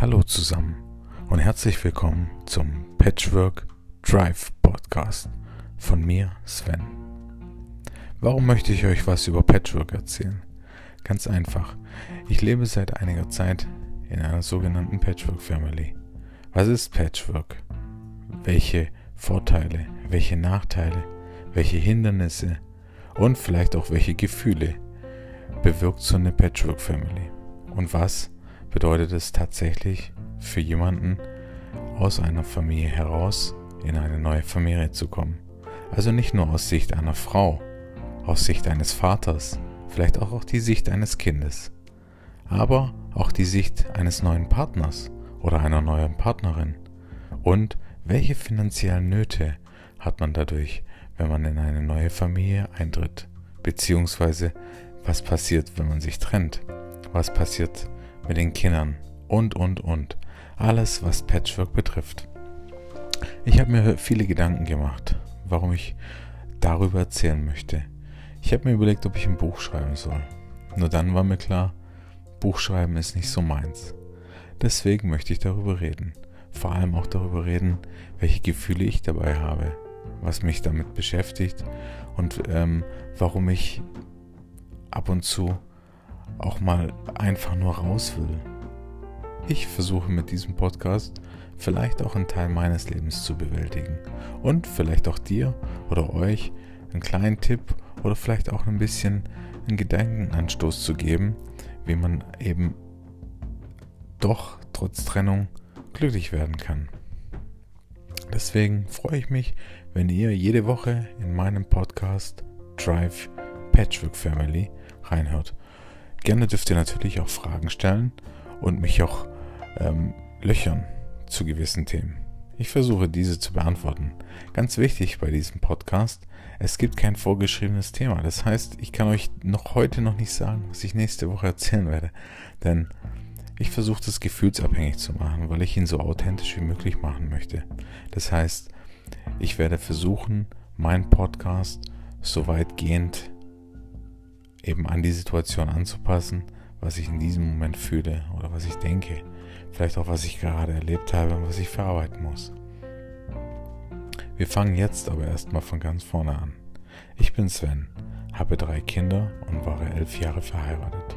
Hallo zusammen und herzlich willkommen zum Patchwork Drive Podcast von mir, Sven. Warum möchte ich euch was über Patchwork erzählen? Ganz einfach. Ich lebe seit einiger Zeit in einer sogenannten Patchwork Family. Was ist Patchwork? Welche Vorteile, welche Nachteile, welche Hindernisse und vielleicht auch welche Gefühle bewirkt so eine Patchwork Family? Und was bedeutet es tatsächlich für jemanden aus einer Familie heraus in eine neue Familie zu kommen. Also nicht nur aus Sicht einer Frau, aus Sicht eines Vaters, vielleicht auch aus die Sicht eines Kindes, aber auch die Sicht eines neuen Partners oder einer neuen Partnerin. Und welche finanziellen Nöte hat man dadurch, wenn man in eine neue Familie eintritt? Beziehungsweise was passiert, wenn man sich trennt? Was passiert, mit den Kindern und, und, und. Alles, was Patchwork betrifft. Ich habe mir viele Gedanken gemacht, warum ich darüber erzählen möchte. Ich habe mir überlegt, ob ich ein Buch schreiben soll. Nur dann war mir klar, Buchschreiben ist nicht so meins. Deswegen möchte ich darüber reden. Vor allem auch darüber reden, welche Gefühle ich dabei habe, was mich damit beschäftigt und ähm, warum ich ab und zu auch mal einfach nur raus will. Ich versuche mit diesem Podcast vielleicht auch einen Teil meines Lebens zu bewältigen und vielleicht auch dir oder euch einen kleinen Tipp oder vielleicht auch ein bisschen einen Gedankenanstoß zu geben, wie man eben doch trotz Trennung glücklich werden kann. Deswegen freue ich mich, wenn ihr jede Woche in meinem Podcast Drive Patchwork Family reinhört. Gerne dürft ihr natürlich auch Fragen stellen und mich auch ähm, löchern zu gewissen Themen. Ich versuche diese zu beantworten. Ganz wichtig bei diesem Podcast, es gibt kein vorgeschriebenes Thema. Das heißt, ich kann euch noch heute noch nicht sagen, was ich nächste Woche erzählen werde. Denn ich versuche das gefühlsabhängig zu machen, weil ich ihn so authentisch wie möglich machen möchte. Das heißt, ich werde versuchen, meinen Podcast so weitgehend eben an die Situation anzupassen, was ich in diesem Moment fühle oder was ich denke. Vielleicht auch, was ich gerade erlebt habe und was ich verarbeiten muss. Wir fangen jetzt aber erstmal von ganz vorne an. Ich bin Sven, habe drei Kinder und war elf Jahre verheiratet.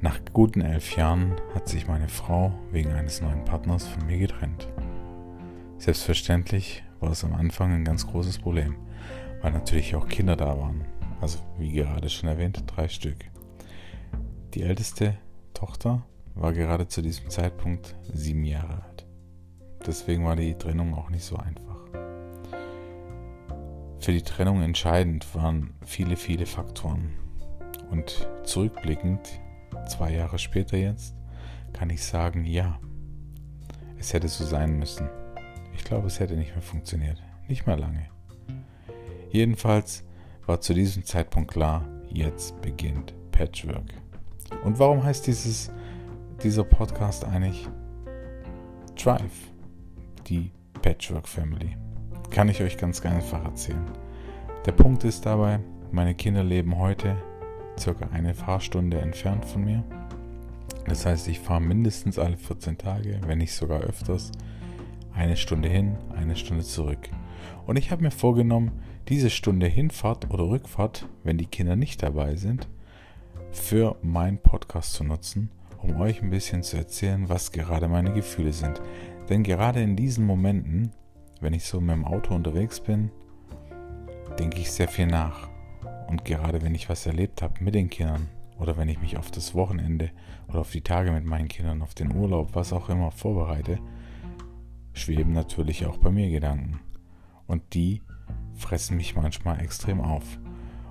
Nach guten elf Jahren hat sich meine Frau wegen eines neuen Partners von mir getrennt. Selbstverständlich war es am Anfang ein ganz großes Problem, weil natürlich auch Kinder da waren also wie gerade schon erwähnt, drei Stück. Die älteste Tochter war gerade zu diesem Zeitpunkt sieben Jahre alt. Deswegen war die Trennung auch nicht so einfach. Für die Trennung entscheidend waren viele, viele Faktoren. Und zurückblickend, zwei Jahre später jetzt, kann ich sagen, ja, es hätte so sein müssen. Ich glaube, es hätte nicht mehr funktioniert. Nicht mehr lange. Jedenfalls war zu diesem Zeitpunkt klar, jetzt beginnt Patchwork. Und warum heißt dieses, dieser Podcast eigentlich Drive, die Patchwork Family? Kann ich euch ganz einfach erzählen. Der Punkt ist dabei, meine Kinder leben heute circa eine Fahrstunde entfernt von mir. Das heißt, ich fahre mindestens alle 14 Tage, wenn nicht sogar öfters, eine Stunde hin, eine Stunde zurück. Und ich habe mir vorgenommen, diese Stunde Hinfahrt oder Rückfahrt, wenn die Kinder nicht dabei sind, für meinen Podcast zu nutzen, um euch ein bisschen zu erzählen, was gerade meine Gefühle sind. Denn gerade in diesen Momenten, wenn ich so mit dem Auto unterwegs bin, denke ich sehr viel nach. Und gerade wenn ich was erlebt habe mit den Kindern oder wenn ich mich auf das Wochenende oder auf die Tage mit meinen Kindern, auf den Urlaub, was auch immer vorbereite, schweben natürlich auch bei mir Gedanken. Und die fressen mich manchmal extrem auf.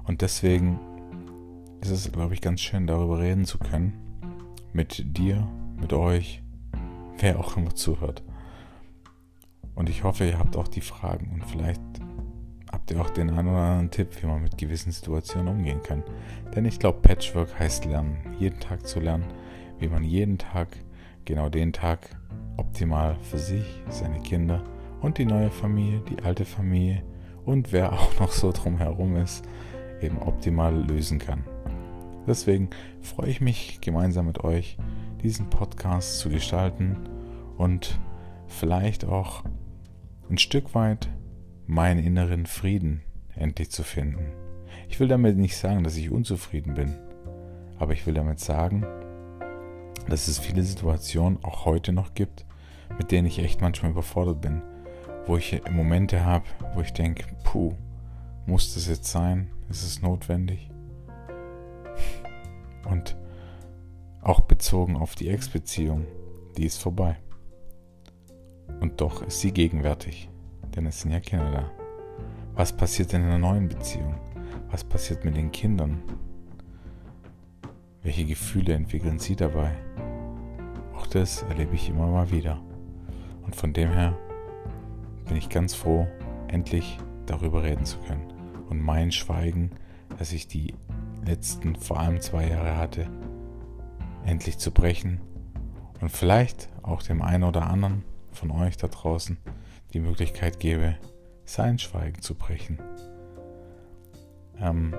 Und deswegen ist es, glaube ich, ganz schön darüber reden zu können. Mit dir, mit euch, wer auch immer zuhört. Und ich hoffe, ihr habt auch die Fragen und vielleicht habt ihr auch den einen oder anderen Tipp, wie man mit gewissen Situationen umgehen kann. Denn ich glaube, Patchwork heißt lernen, jeden Tag zu lernen, wie man jeden Tag, genau den Tag, optimal für sich, seine Kinder und die neue Familie, die alte Familie und wer auch noch so drumherum ist, eben optimal lösen kann. Deswegen freue ich mich gemeinsam mit euch, diesen Podcast zu gestalten und vielleicht auch ein Stück weit meinen inneren Frieden endlich zu finden. Ich will damit nicht sagen, dass ich unzufrieden bin, aber ich will damit sagen, dass es viele Situationen auch heute noch gibt, mit denen ich echt manchmal überfordert bin, wo ich Momente habe, wo ich denke, puh, muss das jetzt sein? Ist es notwendig? Und auch bezogen auf die Ex-Beziehung, die ist vorbei. Und doch ist sie gegenwärtig, denn es sind ja Kinder da. Was passiert in einer neuen Beziehung? Was passiert mit den Kindern? Welche Gefühle entwickeln sie dabei? Das erlebe ich immer mal wieder. Und von dem her bin ich ganz froh, endlich darüber reden zu können. Und mein Schweigen, das ich die letzten vor allem zwei Jahre hatte, endlich zu brechen und vielleicht auch dem einen oder anderen von euch da draußen die Möglichkeit gebe, sein Schweigen zu brechen. Ähm,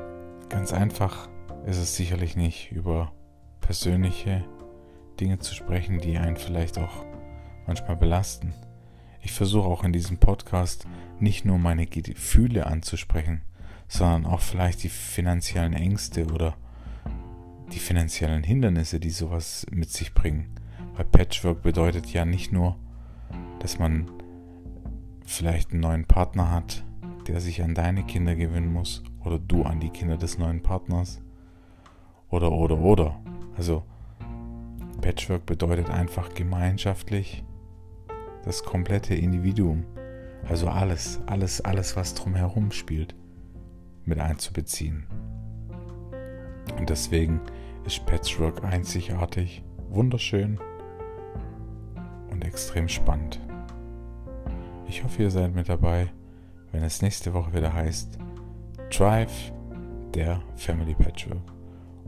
ganz einfach ist es sicherlich nicht, über persönliche Dinge zu sprechen, die einen vielleicht auch manchmal belasten. Ich versuche auch in diesem Podcast nicht nur meine Gefühle anzusprechen, sondern auch vielleicht die finanziellen Ängste oder die finanziellen Hindernisse, die sowas mit sich bringen. Weil Patchwork bedeutet ja nicht nur, dass man vielleicht einen neuen Partner hat, der sich an deine Kinder gewöhnen muss oder du an die Kinder des neuen Partners oder oder oder. Also Patchwork bedeutet einfach gemeinschaftlich das komplette Individuum, also alles, alles, alles, was drumherum spielt, mit einzubeziehen. Und deswegen ist Patchwork einzigartig, wunderschön und extrem spannend. Ich hoffe, ihr seid mit dabei, wenn es nächste Woche wieder heißt Drive der Family Patchwork.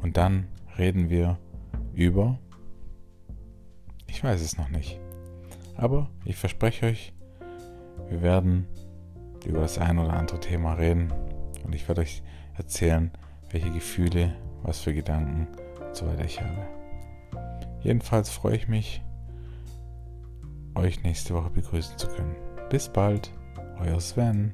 Und dann reden wir über... Ich weiß es noch nicht. Aber ich verspreche euch, wir werden über das ein oder andere Thema reden und ich werde euch erzählen, welche Gefühle, was für Gedanken und so weiter ich habe. Jedenfalls freue ich mich, euch nächste Woche begrüßen zu können. Bis bald, euer Sven.